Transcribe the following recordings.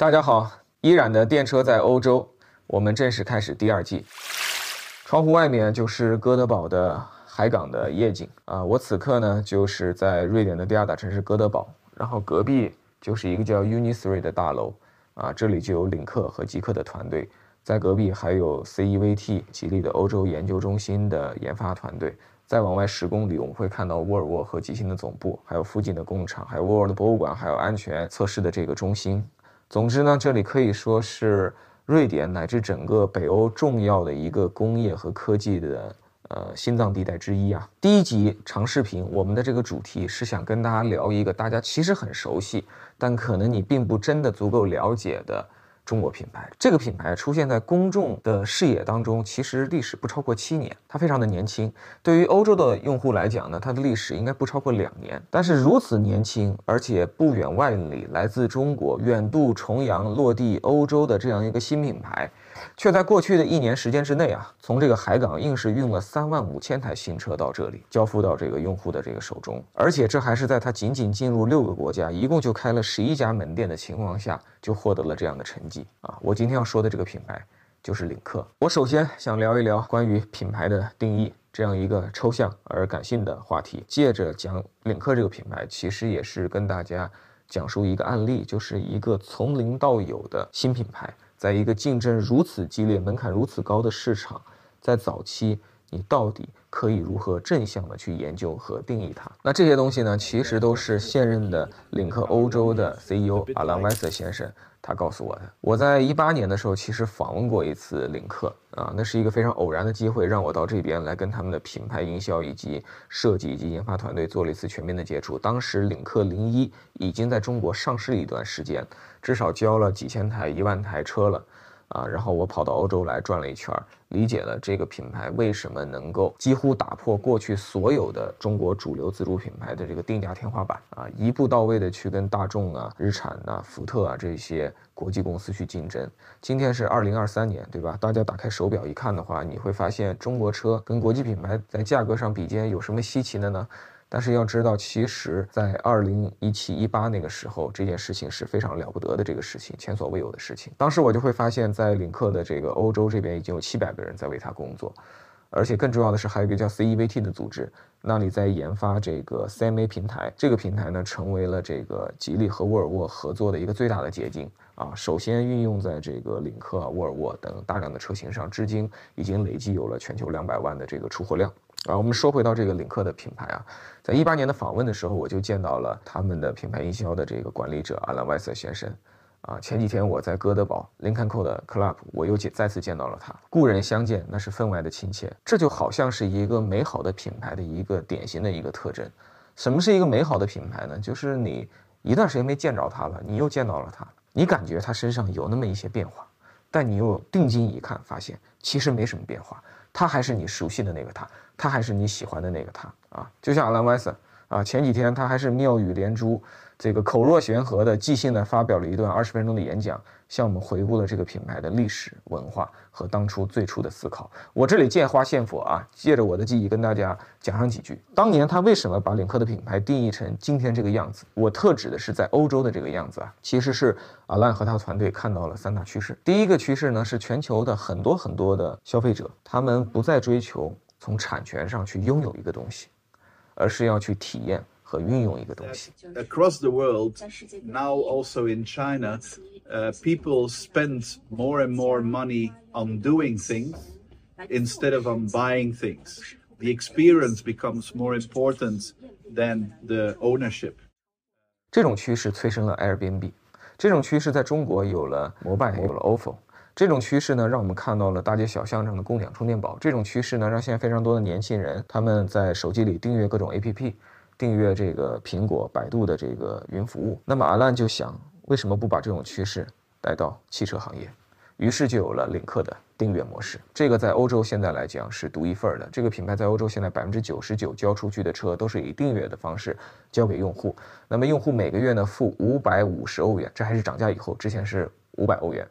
大家好，依然的电车在欧洲，我们正式开始第二季。窗户外面就是哥德堡的海港的夜景啊，我此刻呢就是在瑞典的第二大城市哥德堡，然后隔壁就是一个叫 UNISRI 的大楼啊，这里就有领克和极客的团队，在隔壁还有 CEVT 吉利的欧洲研究中心的研发团队。再往外十公里，我们会看到沃尔沃和极星的总部，还有附近的工厂，还有沃尔沃的博物馆，还有安全测试的这个中心。总之呢，这里可以说是瑞典乃至整个北欧重要的一个工业和科技的呃心脏地带之一啊。第一集长视频，我们的这个主题是想跟大家聊一个大家其实很熟悉，但可能你并不真的足够了解的。中国品牌这个品牌出现在公众的视野当中，其实历史不超过七年，它非常的年轻。对于欧洲的用户来讲呢，它的历史应该不超过两年。但是如此年轻，而且不远万里来自中国，远渡重洋落地欧洲的这样一个新品牌。却在过去的一年时间之内啊，从这个海港硬是运了三万五千台新车到这里，交付到这个用户的这个手中，而且这还是在它仅仅进入六个国家，一共就开了十一家门店的情况下，就获得了这样的成绩啊！我今天要说的这个品牌就是领克。我首先想聊一聊关于品牌的定义这样一个抽象而感性的话题，借着讲领克这个品牌，其实也是跟大家讲述一个案例，就是一个从零到有的新品牌。在一个竞争如此激烈、门槛如此高的市场，在早期，你到底可以如何正向的去研究和定义它？那这些东西呢，其实都是现任的领克欧洲的 CEO 阿兰·威瑟先生。他告诉我的，我在一八年的时候其实访问过一次领克啊，那是一个非常偶然的机会，让我到这边来跟他们的品牌营销以及设计以及研发团队做了一次全面的接触。当时领克零一已经在中国上市一段时间，至少交了几千台、一万台车了。啊，然后我跑到欧洲来转了一圈，理解了这个品牌为什么能够几乎打破过去所有的中国主流自主品牌的这个定价天花板啊，一步到位的去跟大众啊、日产啊、福特啊这些国际公司去竞争。今天是二零二三年，对吧？大家打开手表一看的话，你会发现中国车跟国际品牌在价格上比肩有什么稀奇的呢？但是要知道，其实，在二零一七一八那个时候，这件事情是非常了不得的，这个事情前所未有的事情。当时我就会发现，在领克的这个欧洲这边已经有七百个人在为他工作，而且更重要的是，还有一个叫 CEVT 的组织，那里在研发这个 CMA 平台。这个平台呢，成为了这个吉利和沃尔沃合作的一个最大的捷径啊。首先运用在这个领克、沃尔沃等大量的车型上，至今已经累计有了全球两百万的这个出货量。啊，我们说回到这个领克的品牌啊，在一八年的访问的时候，我就见到了他们的品牌营销的这个管理者阿兰·威瑟先生。啊，前几天我在哥德堡林肯扣的 Club，我又见再次见到了他。故人相见，那是分外的亲切。这就好像是一个美好的品牌的一个典型的一个特征。什么是一个美好的品牌呢？就是你一段时间没见着他了，你又见到了他，你感觉他身上有那么一些变化，但你又定睛一看，发现其实没什么变化。他还是你熟悉的那个他，他还是你喜欢的那个他啊，就像阿兰·威森啊，前几天他还是妙语连珠。这个口若悬河的即兴的发表了一段二十分钟的演讲，向我们回顾了这个品牌的历史文化和当初最初的思考。我这里借花献佛啊，借着我的记忆跟大家讲上几句。当年他为什么把领克的品牌定义成今天这个样子？我特指的是在欧洲的这个样子啊，其实是阿兰和他的团队看到了三大趋势。第一个趋势呢是全球的很多很多的消费者，他们不再追求从产权上去拥有一个东西，而是要去体验。和运用一个东西。Across the world, now also in China, uh, people spend more and more money on doing things instead of on buying things. The experience becomes more important than the ownership. 这种趋势催生了 Airbnb，这种趋势在中国有了摩拜，有了 ofo。这种趋势呢，让我们看到了大街小巷上的共享充电宝。这种趋势呢，让现在非常多的年轻人他们在手机里订阅各种 APP。订阅这个苹果、百度的这个云服务，那么阿兰就想，为什么不把这种趋势带到汽车行业？于是就有了领克的订阅模式。这个在欧洲现在来讲是独一份的。这个品牌在欧洲现在百分之九十九交出去的车都是以订阅的方式交给用户。那么用户每个月呢付五百五十欧元，这还是涨价以后，之前是五百欧元，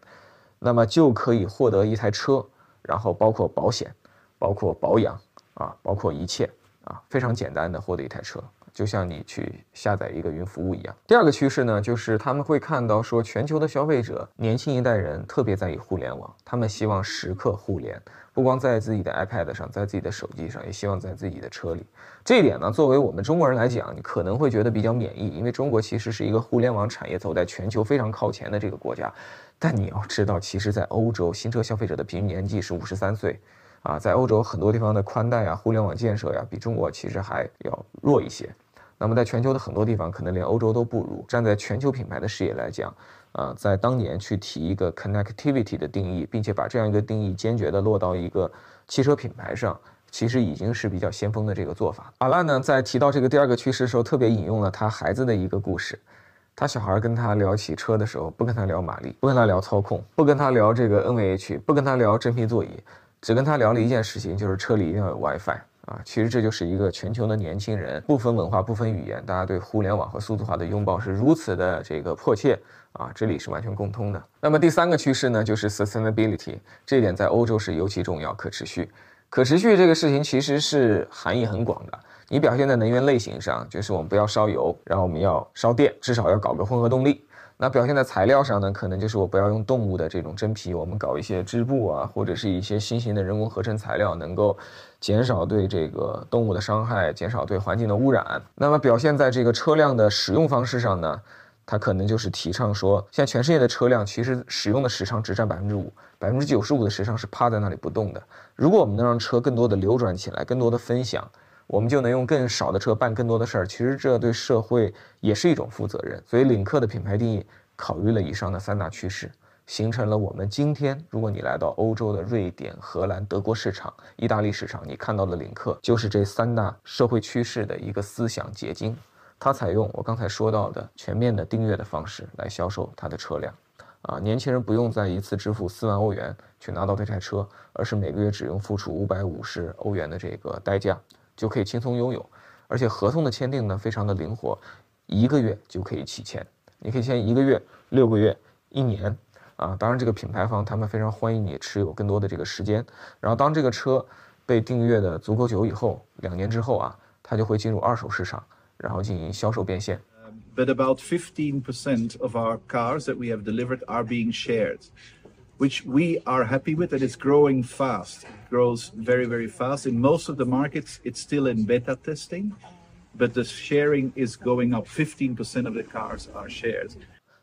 那么就可以获得一台车，然后包括保险、包括保养啊，包括一切。啊，非常简单的获得一台车就像你去下载一个云服务一样。第二个趋势呢，就是他们会看到说，全球的消费者年轻一代人特别在意互联网，他们希望时刻互联，不光在自己的 iPad 上，在自己的手机上，也希望在自己的车里。这一点呢，作为我们中国人来讲，你可能会觉得比较免疫，因为中国其实是一个互联网产业走在全球非常靠前的这个国家。但你要知道，其实，在欧洲，新车消费者的平均年纪是五十三岁。啊，在欧洲很多地方的宽带啊、互联网建设呀，比中国其实还要弱一些。那么在全球的很多地方，可能连欧洲都不如。站在全球品牌的视野来讲，啊，在当年去提一个 connectivity 的定义，并且把这样一个定义坚决的落到一个汽车品牌上，其实已经是比较先锋的这个做法。阿拉呢，在提到这个第二个趋势的时候，特别引用了他孩子的一个故事。他小孩跟他聊起车的时候，不跟他聊马力，不跟他聊操控，不跟他聊这个 NVH，不跟他聊真皮座椅。只跟他聊了一件事情，就是车里一定要有 WiFi 啊。其实这就是一个全球的年轻人，不分文化、不分语言，大家对互联网和数字化的拥抱是如此的这个迫切啊，这里是完全共通的。那么第三个趋势呢，就是 sustainability，这一点在欧洲是尤其重要，可持续。可持续这个事情其实是含义很广的，你表现在能源类型上，就是我们不要烧油，然后我们要烧电，至少要搞个混合动力。那表现在材料上呢，可能就是我不要用动物的这种真皮，我们搞一些织布啊，或者是一些新型的人工合成材料，能够减少对这个动物的伤害，减少对环境的污染。那么表现在这个车辆的使用方式上呢，它可能就是提倡说，现在全世界的车辆其实使用的时长只占百分之五，百分之九十五的时长是趴在那里不动的。如果我们能让车更多的流转起来，更多的分享。我们就能用更少的车办更多的事儿，其实这对社会也是一种负责任。所以领克的品牌定义考虑了以上的三大趋势，形成了我们今天，如果你来到欧洲的瑞典、荷兰、德国市场、意大利市场，你看到的领克就是这三大社会趋势的一个思想结晶。它采用我刚才说到的全面的订阅的方式来销售它的车辆，啊，年轻人不用再一次支付四万欧元去拿到这台车，而是每个月只用付出五百五十欧元的这个代价。就可以轻松拥有，而且合同的签订呢非常的灵活，一个月就可以起签，你可以签一个月、六个月、一年，啊，当然这个品牌方他们非常欢迎你持有更多的这个时间，然后当这个车被订阅的足够久以后，两年之后啊，它就会进入二手市场，然后进行销售变现。But about fifteen percent of our cars that we have delivered are being shared. which we are happy with, and it's growing fast. It grows very, very fast. In most of the markets, it's still in beta testing, but the sharing is going up. 15% of the cars are shared.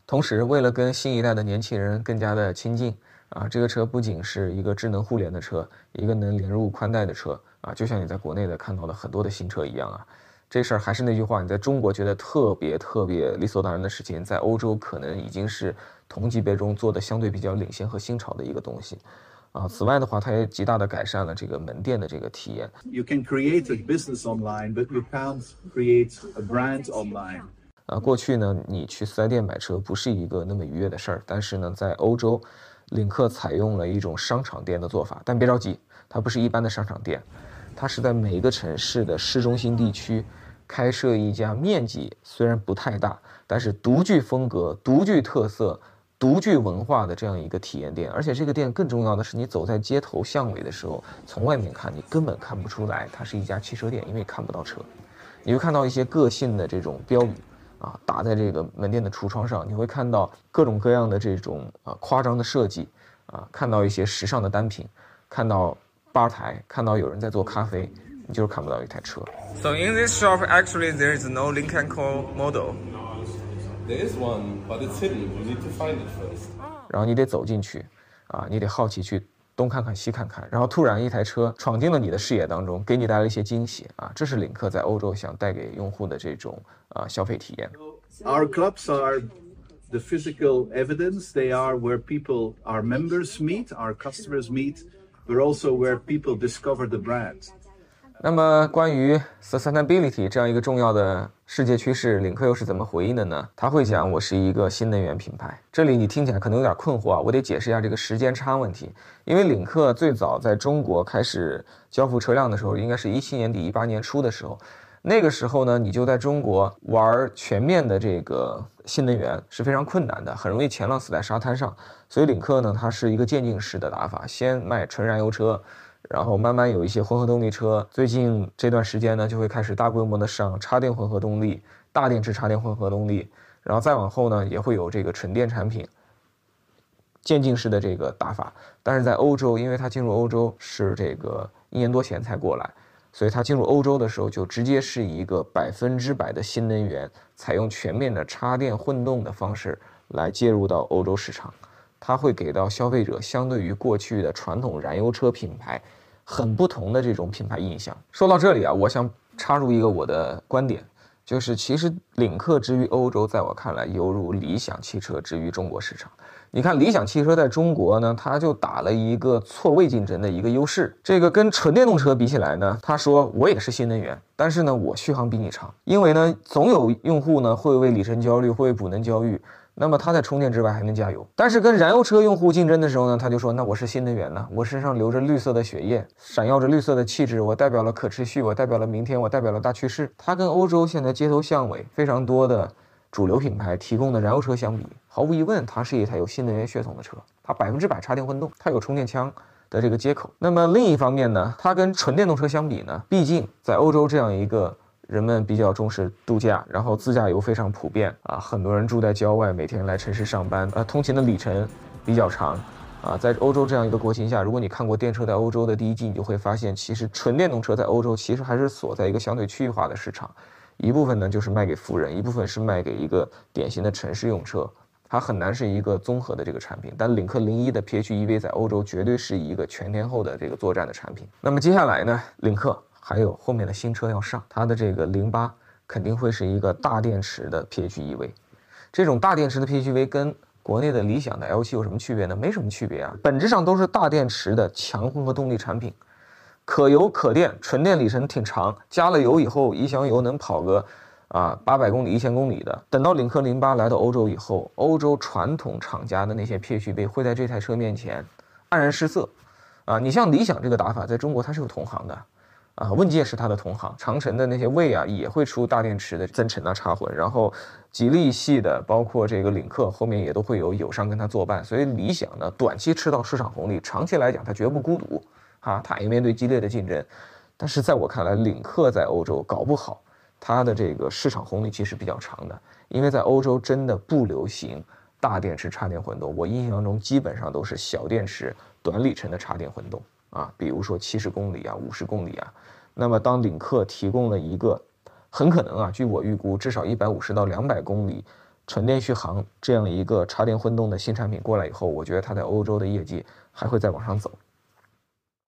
同时，为了跟新一代的年轻人更加的亲近啊，这个车不仅是一个智能互联的车，一个能连入宽带的车啊，就像你在国内的看到的很多的新车一样啊。 这事儿还是那句话，你在中国觉得特别特别理所当然的事情，在欧洲可能已经是同级别中做的相对比较领先和新潮的一个东西，啊，此外的话，它也极大的改善了这个门店的这个体验。You can create a business online, but you can't create a brand online. 啊，过去呢，你去四 S 店买车不是一个那么愉悦的事儿，但是呢，在欧洲，领克采用了一种商场店的做法，但别着急，它不是一般的商场店。它是在每一个城市的市中心地区开设一家面积虽然不太大，但是独具风格、独具特色、独具文化的这样一个体验店。而且这个店更重要的是，你走在街头巷尾的时候，从外面看你根本看不出来它是一家汽车店，因为看不到车。你会看到一些个性的这种标语啊，打在这个门店的橱窗上。你会看到各种各样的这种啊夸张的设计啊，看到一些时尚的单品，看到。吧台看到有人在做咖啡，你就是看不到一台车。So in this shop, actually, there is no Lincoln Co model. There is one, but it's hidden. You need to find it first. 然后你得走进去，啊，你得好奇去东看看西看看，然后突然一台车闯进了你的视野当中，给你带来一些惊喜啊！这是领克在欧洲想带给用户的这种啊消费体验。Our clubs are the physical evidence. They are where people, our members meet, our customers meet. But also where people discover the brand. 那么，关于 sustainability 这样一个重要的世界趋势，领克又是怎么回应的呢？他会讲：“我是一个新能源品牌。”这里你听起来可能有点困惑啊，我得解释一下这个时间差问题。因为领克最早在中国开始交付车辆的时候，应该是一七年底、一八年初的时候。那个时候呢，你就在中国玩全面的这个新能源是非常困难的，很容易前浪死在沙滩上。所以领克呢，它是一个渐进式的打法，先卖纯燃油车，然后慢慢有一些混合动力车，最近这段时间呢，就会开始大规模的上插电混合动力、大电池插电混合动力，然后再往后呢，也会有这个纯电产品，渐进式的这个打法。但是在欧洲，因为它进入欧洲是这个一年多前才过来，所以它进入欧洲的时候就直接是一个百分之百的新能源，采用全面的插电混动的方式来介入到欧洲市场。它会给到消费者相对于过去的传统燃油车品牌很不同的这种品牌印象。说到这里啊，我想插入一个我的观点，就是其实领克之于欧洲，在我看来犹如理想汽车之于中国市场。你看理想汽车在中国呢，它就打了一个错位竞争的一个优势。这个跟纯电动车比起来呢，他说我也是新能源，但是呢我续航比你长，因为呢总有用户呢会为里程焦虑，会为补能焦虑。那么它在充电之外还能加油，但是跟燃油车用户竞争的时候呢，他就说那我是新能源呢，我身上流着绿色的血液，闪耀着绿色的气质，我代表了可持续，我代表了明天，我代表了大趋势。它跟欧洲现在街头巷尾非常多的主流品牌提供的燃油车相比，毫无疑问，它是一台有新能源血统的车，它百分之百插电混动，它有充电枪的这个接口。那么另一方面呢，它跟纯电动车相比呢，毕竟在欧洲这样一个。人们比较重视度假，然后自驾游非常普遍啊，很多人住在郊外，每天来城市上班，呃，通勤的里程比较长，啊，在欧洲这样一个国情下，如果你看过电车在欧洲的第一季，你就会发现，其实纯电动车在欧洲其实还是锁在一个相对区域化的市场，一部分呢就是卖给富人，一部分是卖给一个典型的城市用车，它很难是一个综合的这个产品。但领克零一的 PHEV 在欧洲绝对是一个全天候的这个作战的产品。那么接下来呢，领克。还有后面的新车要上，它的这个零八肯定会是一个大电池的 PHEV。这种大电池的 PHEV 跟国内的理想的 L7 有什么区别呢？没什么区别啊，本质上都是大电池的强混合动力产品，可油可电，纯电里程挺长，加了油以后一箱油能跑个啊八百公里、一千公里的。等到领克零八来到欧洲以后，欧洲传统厂家的那些 PHEV 会在这台车面前黯然失色啊！你像理想这个打法，在中国它是有同行的。啊，问界是它的同行，长城的那些魏啊也会出大电池的增程啊插混，然后吉利系的，包括这个领克后面也都会有友商跟它作伴，所以理想呢短期吃到市场红利，长期来讲它绝不孤独，啊，它也面对激烈的竞争，但是在我看来，领克在欧洲搞不好，它的这个市场红利其实比较长的，因为在欧洲真的不流行大电池插电混动，我印象中基本上都是小电池短里程的插电混动。啊，比如说七十公里啊，五十公里啊，那么当领克提供了一个很可能啊，据我预估至少一百五十到两百公里纯电续航这样一个插电混动的新产品过来以后，我觉得它在欧洲的业绩还会再往上走。